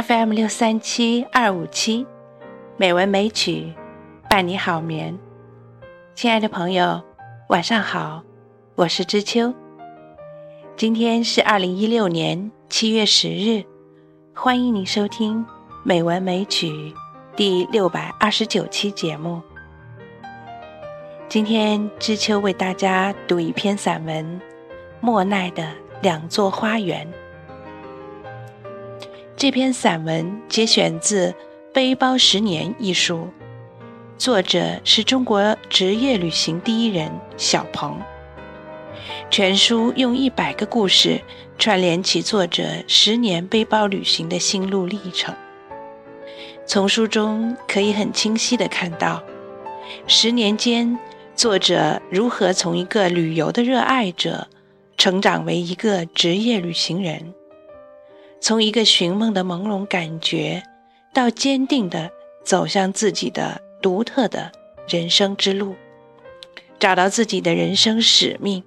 FM 六三七二五七，美文美曲伴你好眠。亲爱的朋友，晚上好，我是知秋。今天是二零一六年七月十日，欢迎您收听《美文美曲》第六百二十九期节目。今天知秋为大家读一篇散文，莫奈的《两座花园》。这篇散文节选自《背包十年》一书，作者是中国职业旅行第一人小鹏。全书用一百个故事串联起作者十年背包旅行的心路历程。从书中可以很清晰地看到，十年间作者如何从一个旅游的热爱者，成长为一个职业旅行人。从一个寻梦的朦胧感觉，到坚定的走向自己的独特的人生之路，找到自己的人生使命。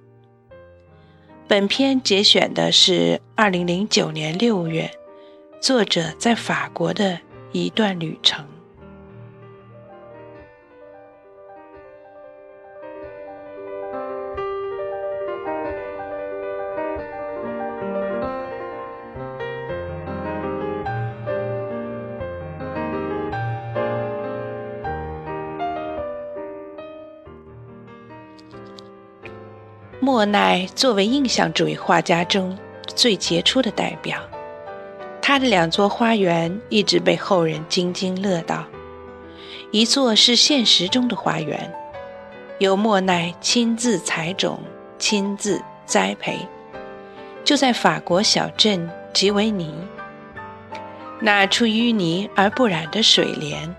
本篇节选的是二零零九年六月，作者在法国的一段旅程。莫奈作为印象主义画家中最杰出的代表，他的两座花园一直被后人津津乐道。一座是现实中的花园，由莫奈亲自采种、亲自栽培，就在法国小镇吉维尼。那出淤泥而不染的水莲，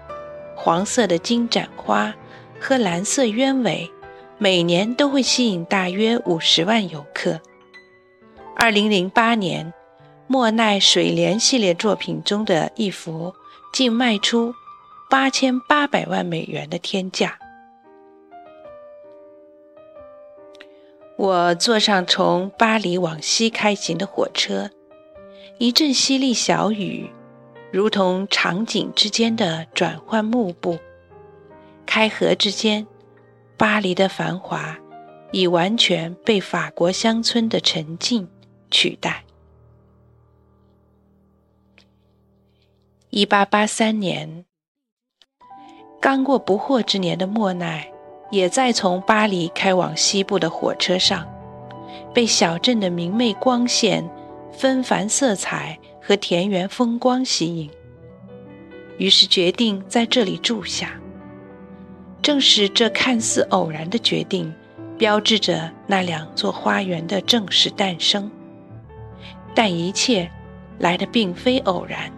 黄色的金盏花和蓝色鸢尾。每年都会吸引大约五十万游客。二零零八年，莫奈水莲系列作品中的一幅竟卖出八千八百万美元的天价。我坐上从巴黎往西开行的火车，一阵淅沥小雨，如同场景之间的转换幕布，开合之间。巴黎的繁华已完全被法国乡村的沉静取代。一八八三年，刚过不惑之年的莫奈，也在从巴黎开往西部的火车上，被小镇的明媚光线、纷繁色彩和田园风光吸引，于是决定在这里住下。正是这看似偶然的决定，标志着那两座花园的正式诞生。但一切来的并非偶然。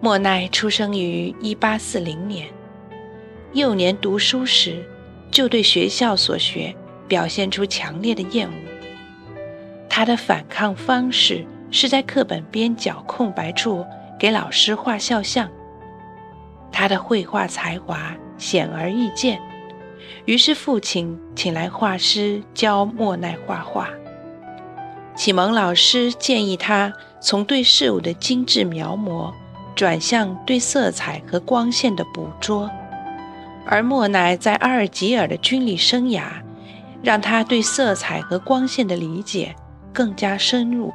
莫奈出生于1840年，幼年读书时就对学校所学表现出强烈的厌恶。他的反抗方式是在课本边角空白处。给老师画肖像，他的绘画才华显而易见，于是父亲请来画师教莫奈画画。启蒙老师建议他从对事物的精致描摹转向对色彩和光线的捕捉，而莫奈在阿尔及尔的军旅生涯让他对色彩和光线的理解更加深入。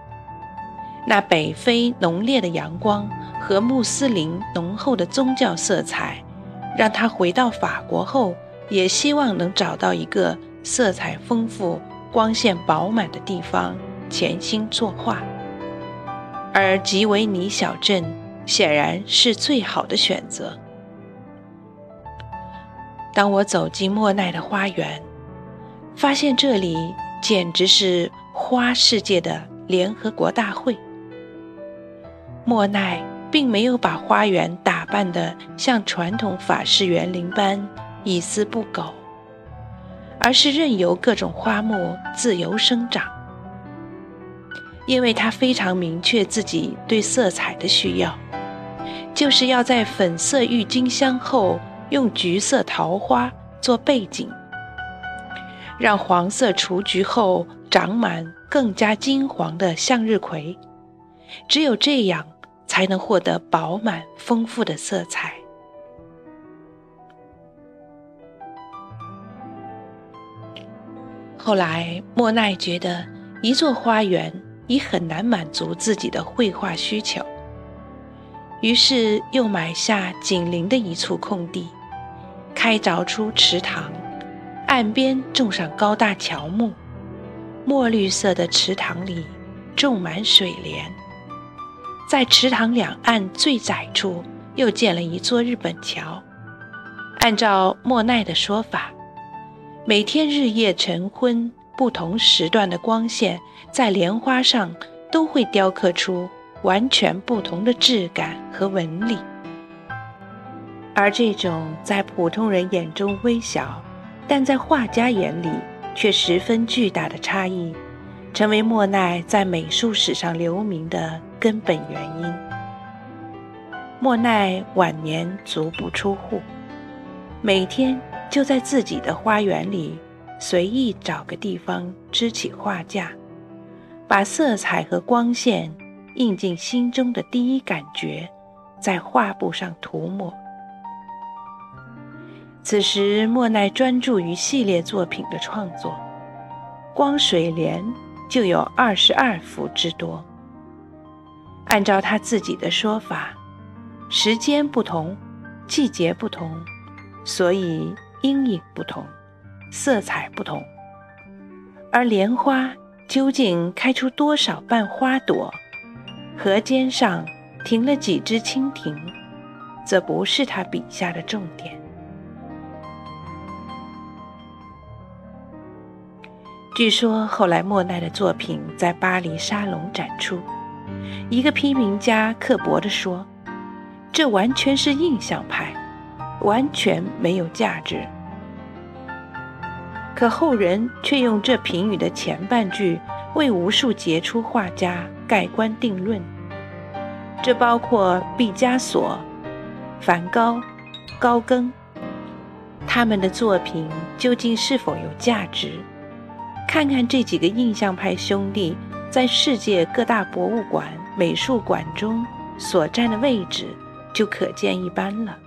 那北非浓烈的阳光和穆斯林浓厚的宗教色彩，让他回到法国后，也希望能找到一个色彩丰富、光线饱满的地方潜心作画。而吉维尼小镇显然是最好的选择。当我走进莫奈的花园，发现这里简直是花世界的联合国大会。莫奈并没有把花园打扮得像传统法式园林般一丝不苟，而是任由各种花木自由生长。因为他非常明确自己对色彩的需要，就是要在粉色郁金香后用橘色桃花做背景，让黄色雏菊后长满更加金黄的向日葵。只有这样，才能获得饱满丰富的色彩。后来，莫奈觉得一座花园已很难满足自己的绘画需求，于是又买下紧邻的一处空地，开凿出池塘，岸边种上高大乔木，墨绿色的池塘里种满水莲，在池塘两岸最窄处又建了一座日本桥。按照莫奈的说法。每天日夜晨昏，不同时段的光线在莲花上都会雕刻出完全不同的质感和纹理，而这种在普通人眼中微小，但在画家眼里却十分巨大的差异，成为莫奈在美术史上留名的根本原因。莫奈晚年足不出户，每天。就在自己的花园里，随意找个地方支起画架，把色彩和光线印进心中的第一感觉，在画布上涂抹。此时，莫奈专注于系列作品的创作，光水莲就有二十二幅之多。按照他自己的说法，时间不同，季节不同，所以。阴影不同，色彩不同，而莲花究竟开出多少瓣花朵，河尖上停了几只蜻蜓，则不是他笔下的重点。据说后来莫奈的作品在巴黎沙龙展出，一个批评家刻薄地说：“这完全是印象派，完全没有价值。”可后人却用这评语的前半句为无数杰出画家盖棺定论。这包括毕加索、梵高、高更，他们的作品究竟是否有价值？看看这几个印象派兄弟在世界各大博物馆、美术馆中所占的位置，就可见一斑了。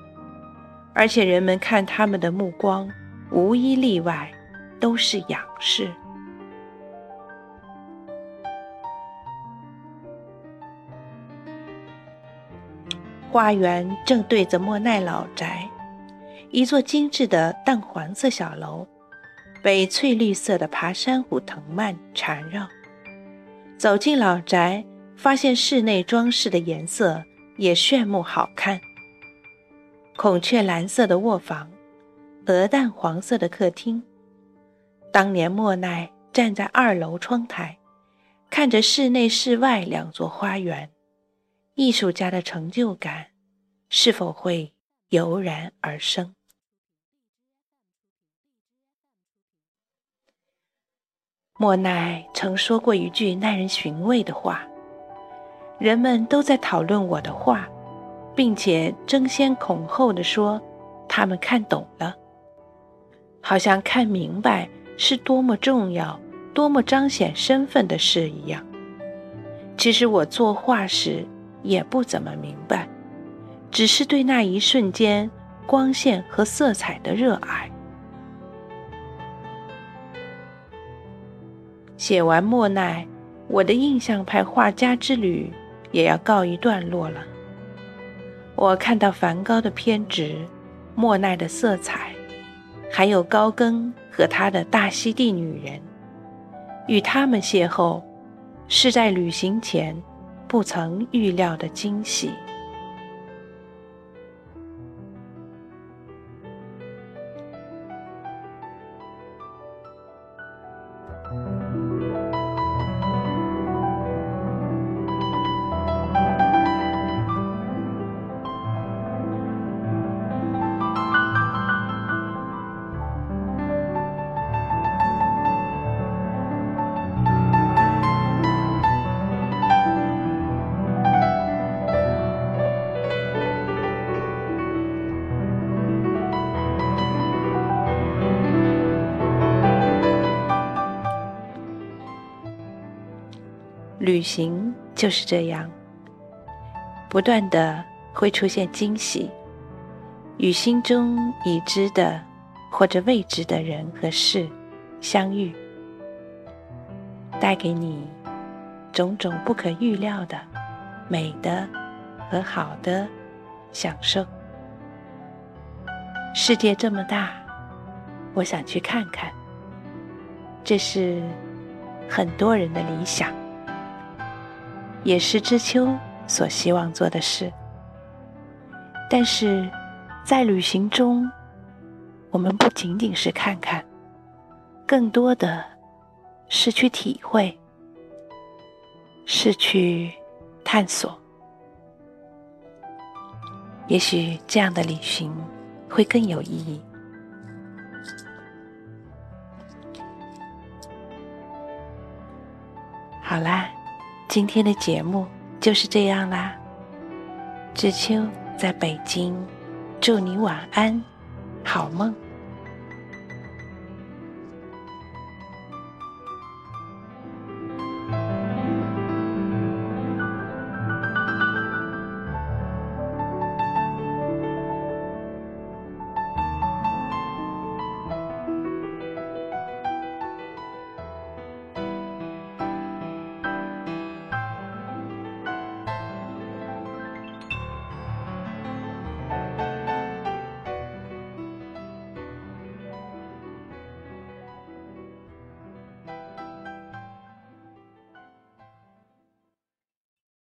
而且人们看他们的目光，无一例外。都是仰视。花园正对着莫奈老宅，一座精致的淡黄色小楼，被翠绿色的爬山虎藤蔓缠绕。走进老宅，发现室内装饰的颜色也炫目好看：孔雀蓝色的卧房，鹅蛋黄色的客厅。当年莫奈站在二楼窗台，看着室内室外两座花园，艺术家的成就感是否会油然而生？莫奈曾说过一句耐人寻味的话：“人们都在讨论我的画，并且争先恐后的说他们看懂了，好像看明白。”是多么重要、多么彰显身份的事一样。其实我作画时也不怎么明白，只是对那一瞬间光线和色彩的热爱。写完莫奈，我的印象派画家之旅也要告一段落了。我看到梵高的偏执，莫奈的色彩，还有高更。和他的大溪地女人，与他们邂逅，是在旅行前不曾预料的惊喜。旅行就是这样，不断的会出现惊喜，与心中已知的或者未知的人和事相遇，带给你种种不可预料的美的和好的享受。世界这么大，我想去看看。这是很多人的理想，也是知秋所希望做的事。但是，在旅行中，我们不仅仅是看看，更多的是去体会，是去探索。也许这样的旅行。会更有意义。好啦，今天的节目就是这样啦。知秋在北京，祝你晚安，好梦。